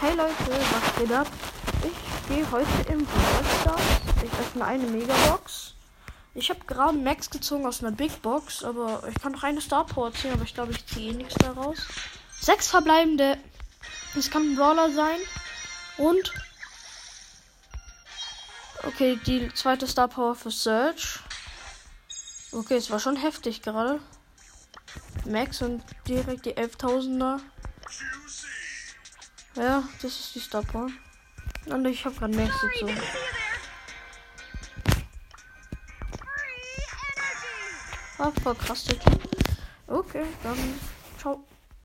Hey Leute, was geht ab? Ich gehe heute im Brawl. Ich öffne eine Megabox. Ich habe gerade Max gezogen aus einer Big Box, aber ich kann noch eine Star Power ziehen, aber ich glaube, ich ziehe eh nichts daraus. Sechs verbleibende. Es kann ein Brawler sein. Und. Okay, die zweite Star Power für Search. Okay, es war schon heftig gerade. Max und direkt die 11.000er. Ja, das ist die Star Power. Und ich habe gerade Max gezogen. Ah, voll Typ. Okay, dann ciao.